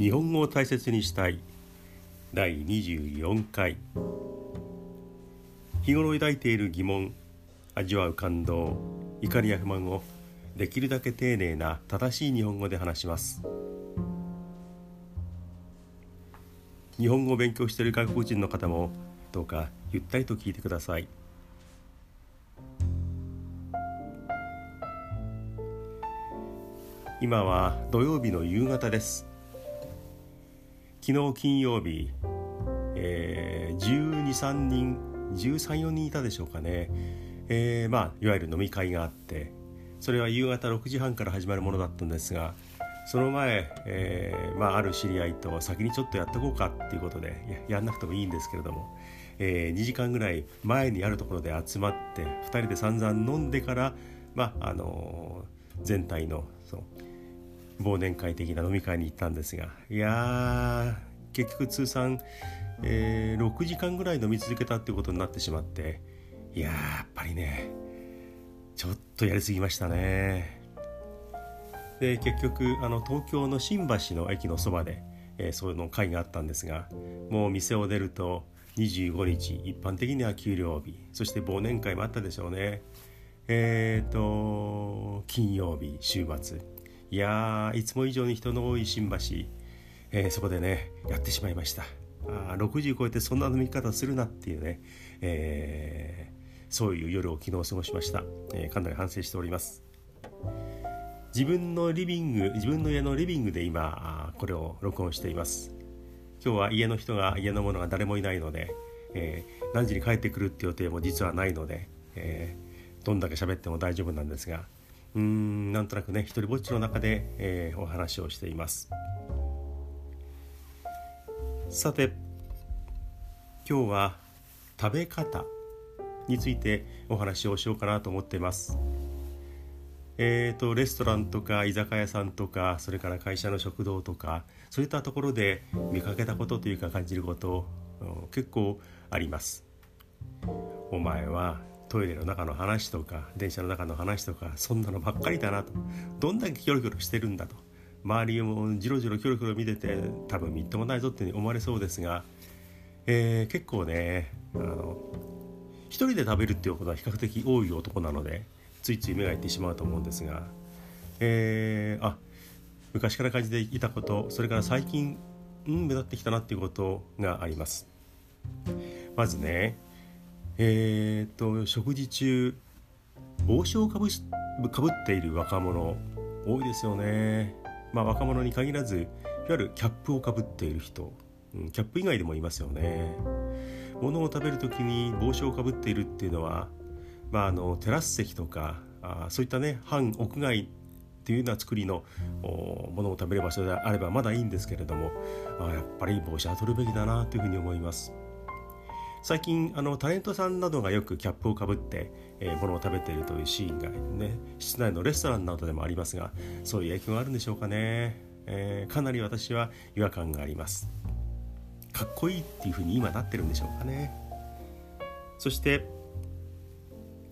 日本語を大切にしたい。第24回。日頃抱いている疑問味わう感動怒りや不満をできるだけ丁寧な正しい日本語で話します。日本語を勉強している外国人の方もどうかゆったりと聞いてください。今は土曜日の夕方です。昨日金曜日、えー、1 2 3人134人いたでしょうかね、えー、まあいわゆる飲み会があってそれは夕方6時半から始まるものだったんですがその前、えーまあ、ある知り合いと先にちょっとやっておこうかっていうことでややんなくてもいいんですけれども、えー、2時間ぐらい前にあるところで集まって2人で散々飲んでから、まああのー、全体のそう忘年会的な飲み会に行ったんですがいや結局通算、えー、6時間ぐらい飲み続けたっていうことになってしまっていややっぱりねちょっとやりすぎましたね。で結局あの東京の新橋の駅のそばで、えー、その会があったんですがもう店を出ると25日一般的には給料日そして忘年会もあったでしょうね。えっ、ー、と金曜日週末。いやいつも以上に人の多い新橋、えー、そこでねやってしまいました。あ60超えてそんな飲み方するなっていうね、えー、そういう夜を昨日過ごしました、えー、かなり反省しております。自分のリビング自分の家のリビングで今これを録音しています。今日は家の人が家の者が誰もいないので、えー、何時に帰ってくるって予定も実はないので、えー、どんだけ喋っても大丈夫なんですがうーんなんとなくね一人ぼっちの中で、えー、お話をしています。さて今日は食べ方についてお話をしようかなと思っています。えーと、レストランとか居酒屋さんとかそれから会社の食堂とかそういったところで見かけたことというか感じること結構あります。お前はトイレの中の話とか電車の中の話とかそんなのばっかりだなとどんだけキョロキョロしてるんだと周りをじろじろキョロキョロ見てて多分みっともないぞって思われそうですが、えー、結構ねあの一人で食べるっていうことは比較的多い男なのでついつい目がいってしまうと思うんですが、えー、あ昔から感じていたことそれから最近、うん、目立ってきたなっていうことがあります。まずねえー、っと食事中帽子をかぶかぶっている若者多いですよね。まあ若者に限らずいわゆるキャップをかぶっている人、うん、キャップ以外でもいますよね。物を食べる時に帽子をかぶっているっていうのは、まあ、あのテラス席とかあそういったね半屋外っていうような作りのものを食べる場所であればまだいいんですけれどもあやっぱり帽子は取るべきだなというふうに思います。最近あのタレントさんなどがよくキャップをかぶって、えー、物を食べているというシーンがね室内のレストランなどでもありますがそういう影響があるんでしょうかね、えー、かなり私は違和感があります。かっこいいっていうふうに今なってるんでしょうかね。そして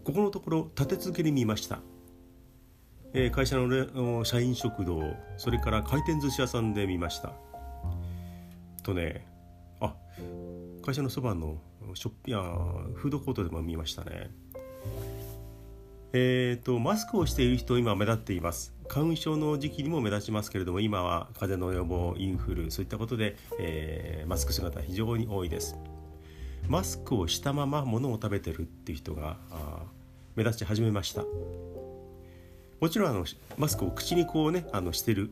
ここのところ立て続けに見ました。え会社の社員食堂それから回転寿司屋さんで見ました。とねあ会社のそばのショッピやフードコートでも見ましたね。えーと、マスクをしている人今目立っています。花粉症の時期にも目立ちますけれども今は風邪の予防インフルそういったことで、えー、マスク姿非常に多いです。マスクをしたまま物を食べてるっていう人が目立ち始めました。もちろんあのマスクを口にこうねあのしてる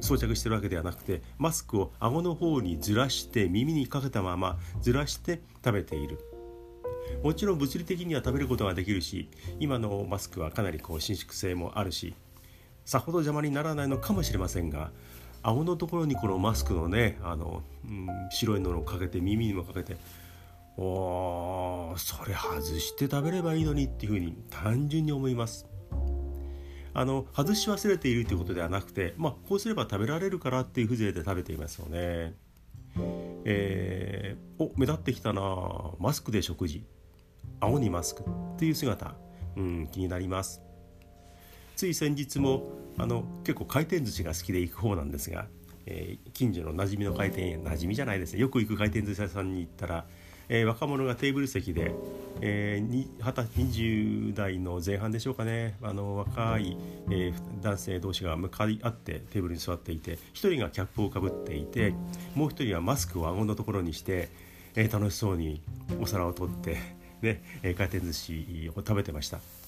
装着してるわけではなくてマスクを顎の方にずらして耳にかけたままずらして食べている。もちろん物理的には食べることができるし今のマスクはかなりこう伸縮性もあるしさほど邪魔にならないのかもしれませんが顎のところにこのマスクのねあの、うん、白いのをかけて耳にもかけておーそれ外して食べればいいのにっていうふうに単純に思います。あの外し忘れているということではなくて、まあ、こうすれば食べられるからっていう風情で食べていますよね。えー、お目立ってきたな。マスクで食事。青にマスク。っていう姿、うん、気になります。つい先日もあの結構回転寿司が好きで行く方なんですがえー、近所の馴染みの回転馴染みじゃないですね。よく行く回転寿司屋さんに行ったら、えー、若者がテーブル席で、えー、20代の前半でしょうかねあの若い、えー、男性同士が向かい合ってテーブルに座っていて1人がキャップをかぶっていてもう1人はマスクを顎のところにして、えー、楽しそうにお皿を取って、ね、回転寿司を食べてました。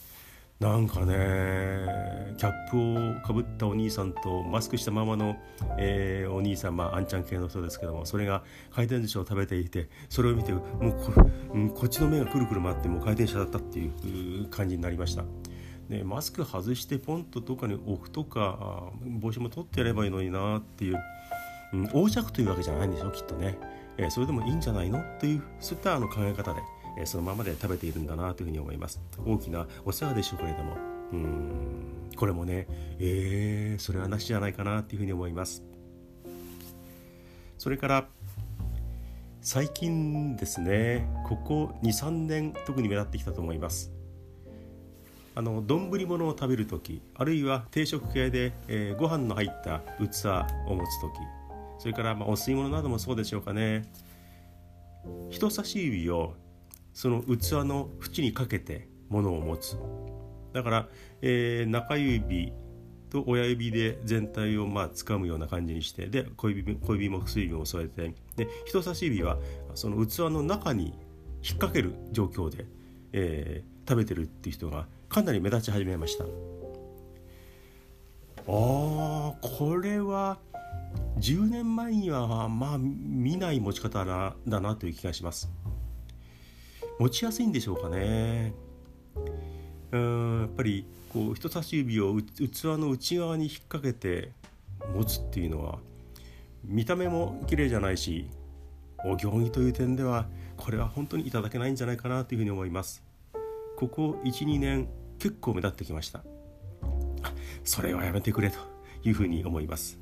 なんかねキャップをかぶったお兄さんとマスクしたままの、えー、お兄さん、まあ、あんちゃん系の人ですけどもそれが回転寿司を食べていてそれを見てもうこ,、うん、こっちの目がくるくる回ってもう回転しちゃったっていう感じになりました。でマスク外してポンとどっかに置くとか帽子も取ってやればいいのになっていう、うん、横着というわけじゃないんでしょきっとね、えー、それでもいいんじゃないの？というそういったあの考え方で。そのままで食べているんだなというふうに思います。大きなお世話でしょうけれども。うん。これもねえー、それはなしじゃないかなというふうに思います。それから最近ですねここ23年特に目立ってきたと思います。あの丼物を食べる時あるいは定食系で、えー、ご飯の入った器を持つ時それから、まあ、お吸い物などもそうでしょうかね。人差し指をその器の縁にかけて物を持つだから、えー、中指と親指で全体をまあ掴むような感じにしてで小指小指も薬指も添えてで人差し指はその器の中に引っ掛ける状況で、えー、食べてるっていう人がかなり目立ち始めましたあこれは10年前にはまあ見ない持ち方だなという気がします。持ちやすいんでしょうかね。うんやっぱりこう人差し指を器の内側に引っ掛けて持つっていうのは見た目も綺麗じゃないしお行儀という点ではこれは本当にいただけないんじゃないかなというふうに思います。ここ12年結構目立ってきました。それはやめてくれというふうに思います。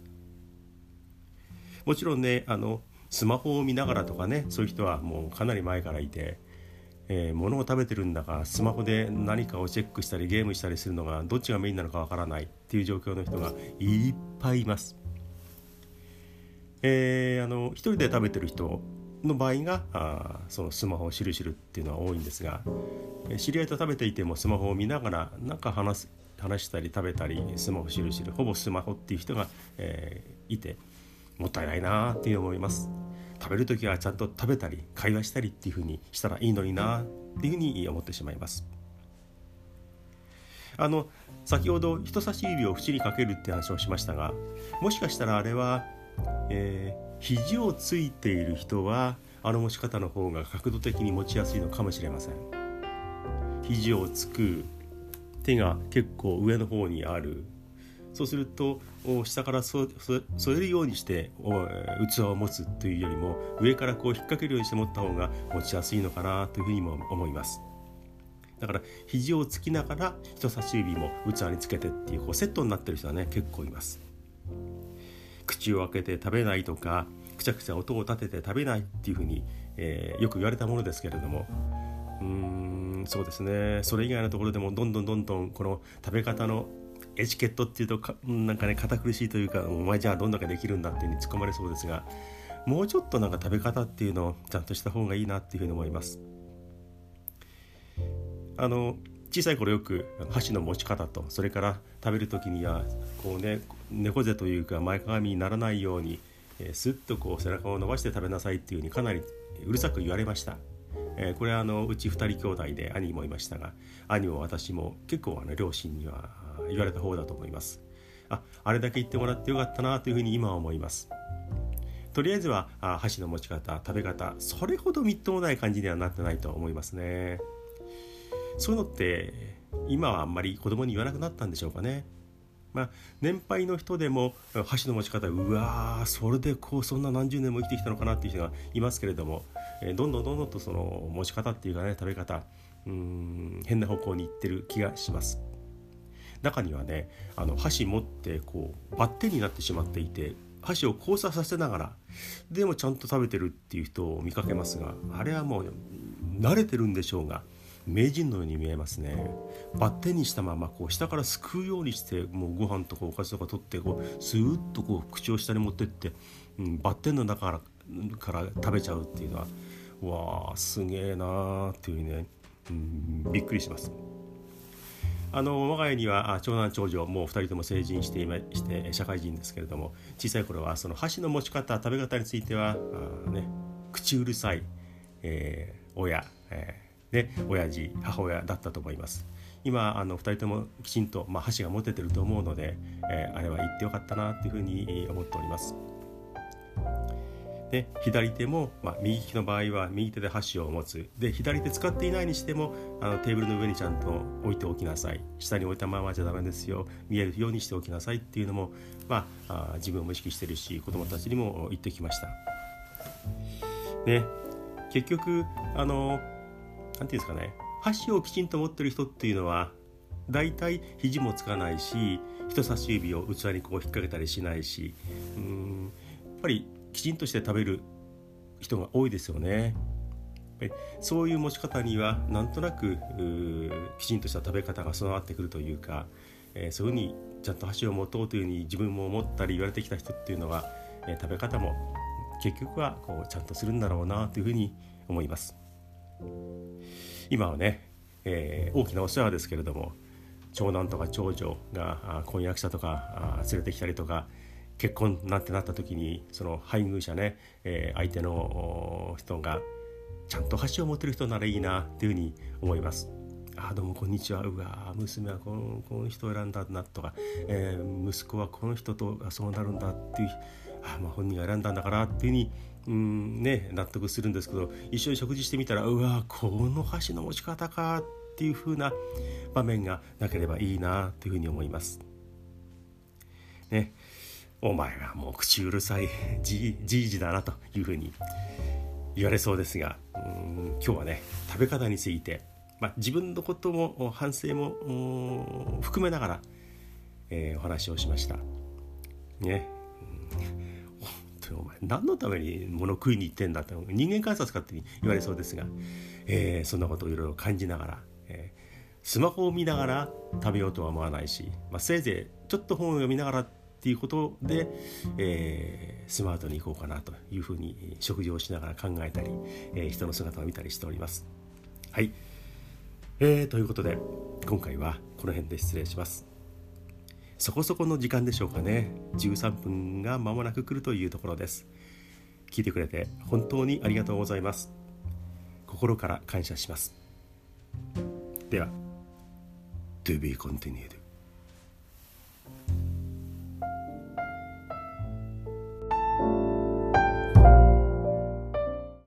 もちろんねあのスマホを見ながらとかねそういう人はもうかなり前からいてえー、物を食べてるんだかスマホで何かをチェックしたりゲームしたりするのがどっちがメインなのかわからないっていう状況の人がいっぱいいます。えー、あの一人で食べてる人の場合があそのスマホをしるしるっていうのは多いんですが知り合いと食べていてもスマホを見ながら何か話す話したり食べたりスマホしるしるほぼスマホっていう人が、えー、いてもったいないなっていう思います。食べる時はちゃんと食べたり会話したりっていうふうにしたらいいのになっていうふうに思ってしまいます。あの先ほど人差し指を縁にかけるって話をしましたがもしかしたらあれは、えー、肘をついている人はあの持ち方の方が角度的に持ちやすいのかもしれません。肘をつく手が結構上の方にあるそうすると下から添えるようにして器を持つというよりも上からこう引っ掛けるようにして持った方が持ちやすいのかなというふうにも思います。だから肘をつきながら人差し指も器につけてっていうこうセットになってる人はね結構います。口を開けて食べないとかくちゃくちゃ音を立てて食べないっていうふうに、えー、よく言われたものですけれどもうーんそうですね。それ以外のところでもどんどんどんどんこの食べ方のエチケットっていうとかなんかね堅苦しいというかお前じゃあどんだけできるんだっていうふうに突っ込まれそうですがもうちょっとなんか食べ方っていうのをちゃんとした方がいいなっていうふうに思います。あの小さい頃よく箸の持ち方と。それから食べる時にはこうね猫背というか前かがみにならないように、えー、スッとこう背中を伸ばして食べなさいっていうふうにかなりうるさく言われました、えー、これはあのうち2人兄弟で兄もいましたが兄も私も結構あの両親には言われた方だと思います。ああれだけ言ってもらってよかったなというふうに今は思います。とりあえずはあ箸の持ち方食べ方それほどみっともない感じにはなってないと思いますね。そういうのって今はあんまり子供に言わなくなったんでしょうかね。まあ、年配の人でも箸の持ち方うわーそれでこうそんな何十年も生きてきたのかなっていう人がいますけれども、えー、どんどんどんどんとその持ち方っていうかね食べ方うん変な方向にいってる気がします。中にはねあの箸持ってこうバッテンになってしまっていて箸を交差させながらでもちゃんと食べてるっていう人を見かけますがあれはもう、慣れてるんでしょうが名人のように見えますねバッテンにしたままこう下からすくうようにしてもうご飯とかおかずとか取ってこうスーッとこう口を下に持ってって、うん、バッテンの中から食べちゃうっていうのはわあすげえなーっていうね、うん、びっくりします。あの我が家には長男長女もう2人とも成人していまして社会人ですけれども小さい頃はその箸の持ち方食べ方についてはあ、ね、口うるさい、えー、親、えー、で親父母親だったと思います。今あの2人ともきちんと、まあ、箸が持ててると思うので、えー、あれは言ってよかったなっていうふうに思っております。で左手も、まあ、右利きの場合は右手で箸を持つで左手使っていないにしてもあのテーブルの上にちゃんと置いておきなさい下に置いたままじゃダメですよ見えるようにしておきなさいっていうのも、まあ、あ自分も意識してるし子どもたちにも言ってきました。で結局あの何て言うんですかね箸をきちんと持ってる人っていうのは大体肘もつかないし人差し指を器にこう引っ掛けたりしないしうんやっぱりきちんとして食べる人が多いですよね。そういう持ち方にはなんとなくきちんとした食べ方が備わってくるというか、えー、そういうふうにちゃんと箸を持とうというふうに自分も思ったり言われてきた人っていうのは、えー、食べ方も結局はこうちゃんとするんだろうなというふうに思います。今はね、えー、大きなお世話ですけれども長男とか長女が婚約者とか連れてきたりとか結婚なんてなった時にその配偶者ね、えー、相手の人がちゃんと箸を持ってる人ならいいなっていうふうに思います。あどうもこんにちはうわ娘はこのこの人を選んだなとか、えー、息子はこの人とそうなるんだっていうあ、まあ、本人が選んだんだからっていうふうにうんね納得するんですけど一緒に食事してみたらうわこの箸の持ち方かっていうふうな場面がなければいいなというふうに思います。ねお前はもう口うるさいじいじだなというふうに言われそうですがうん今日はね食べ方について、まあ、自分のことも反省も含めながら、えー、お話をしました。ね、何のために物食いに行ってんだって人間観察かって言われそうですが、えー、そんなことをいろいろ感じながら、えー、スマホを見ながら食べようとは思わないし、まあ、せいぜいちょっと本を読みながらっていうことで、えー、スマートに行こうかなというふうに食事をしながら考えたり、えー、人の姿を見たりしております。はい、えー、ということで今回はこの辺で失礼します。そこそこの時間でしょうかね。13分が間もなく来るというところです。聞いてくれて本当にありがとうございます。心から感謝します。では To be continued.